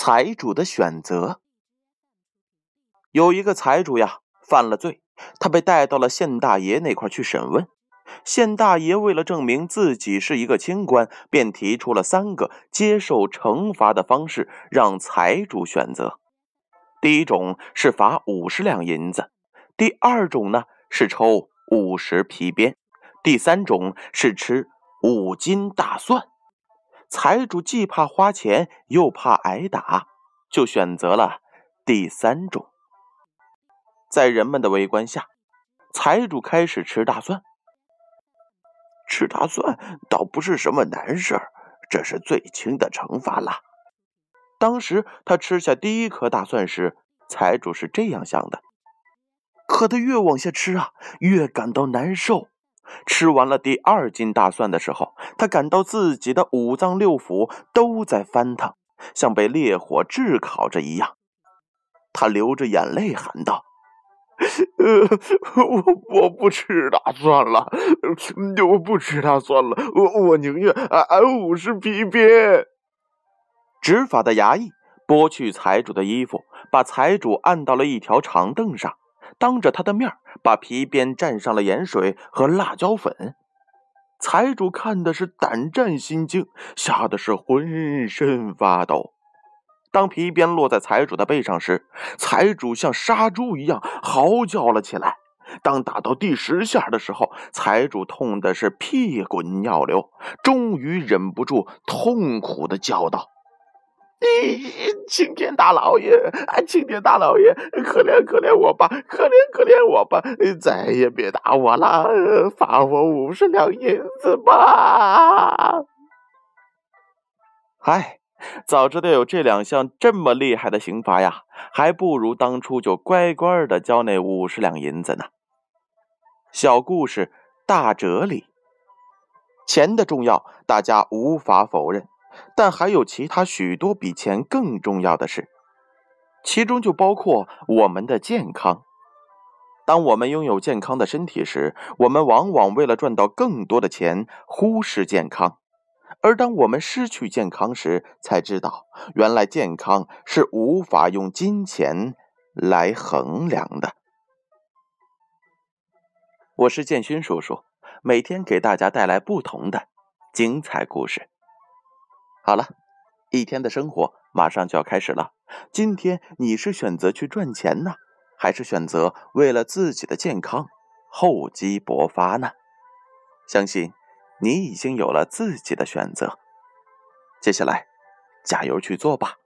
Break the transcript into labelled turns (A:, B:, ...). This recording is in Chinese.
A: 财主的选择。有一个财主呀，犯了罪，他被带到了县大爷那块去审问。县大爷为了证明自己是一个清官，便提出了三个接受惩罚的方式，让财主选择。第一种是罚五十两银子，第二种呢是抽五十皮鞭，第三种是吃五斤大蒜。财主既怕花钱，又怕挨打，就选择了第三种。在人们的围观下，财主开始吃大蒜。
B: 吃大蒜倒不是什么难事儿，这是最轻的惩罚了。
A: 当时他吃下第一颗大蒜时，财主是这样想的。可他越往下吃啊，越感到难受。吃完了第二斤大蒜的时候，他感到自己的五脏六腑都在翻腾，像被烈火炙烤着一样。他流着眼泪喊道：“
B: 呃，我我不吃大蒜了，我不吃大蒜了，我我宁愿挨五十皮鞭。”
A: 执法的衙役剥去财主的衣服，把财主按到了一条长凳上。当着他的面把皮鞭蘸上了盐水和辣椒粉，财主看的是胆战心惊，吓得是浑身发抖。当皮鞭落在财主的背上时，财主像杀猪一样嚎叫了起来。当打到第十下的时候，财主痛的是屁滚尿流，终于忍不住痛苦的叫道。
B: 青天大老爷，啊青天大老爷，可怜可怜我吧，可怜可怜我吧，再也别打我了，罚我五十两银子吧。
A: 唉，早知道有这两项这么厉害的刑罚呀，还不如当初就乖乖的交那五十两银子呢。小故事大哲理，钱的重要，大家无法否认。但还有其他许多比钱更重要的事，其中就包括我们的健康。当我们拥有健康的身体时，我们往往为了赚到更多的钱，忽视健康；而当我们失去健康时，才知道原来健康是无法用金钱来衡量的。我是建勋叔叔，每天给大家带来不同的精彩故事。好了，一天的生活马上就要开始了。今天你是选择去赚钱呢，还是选择为了自己的健康厚积薄发呢？相信你已经有了自己的选择。接下来，加油去做吧。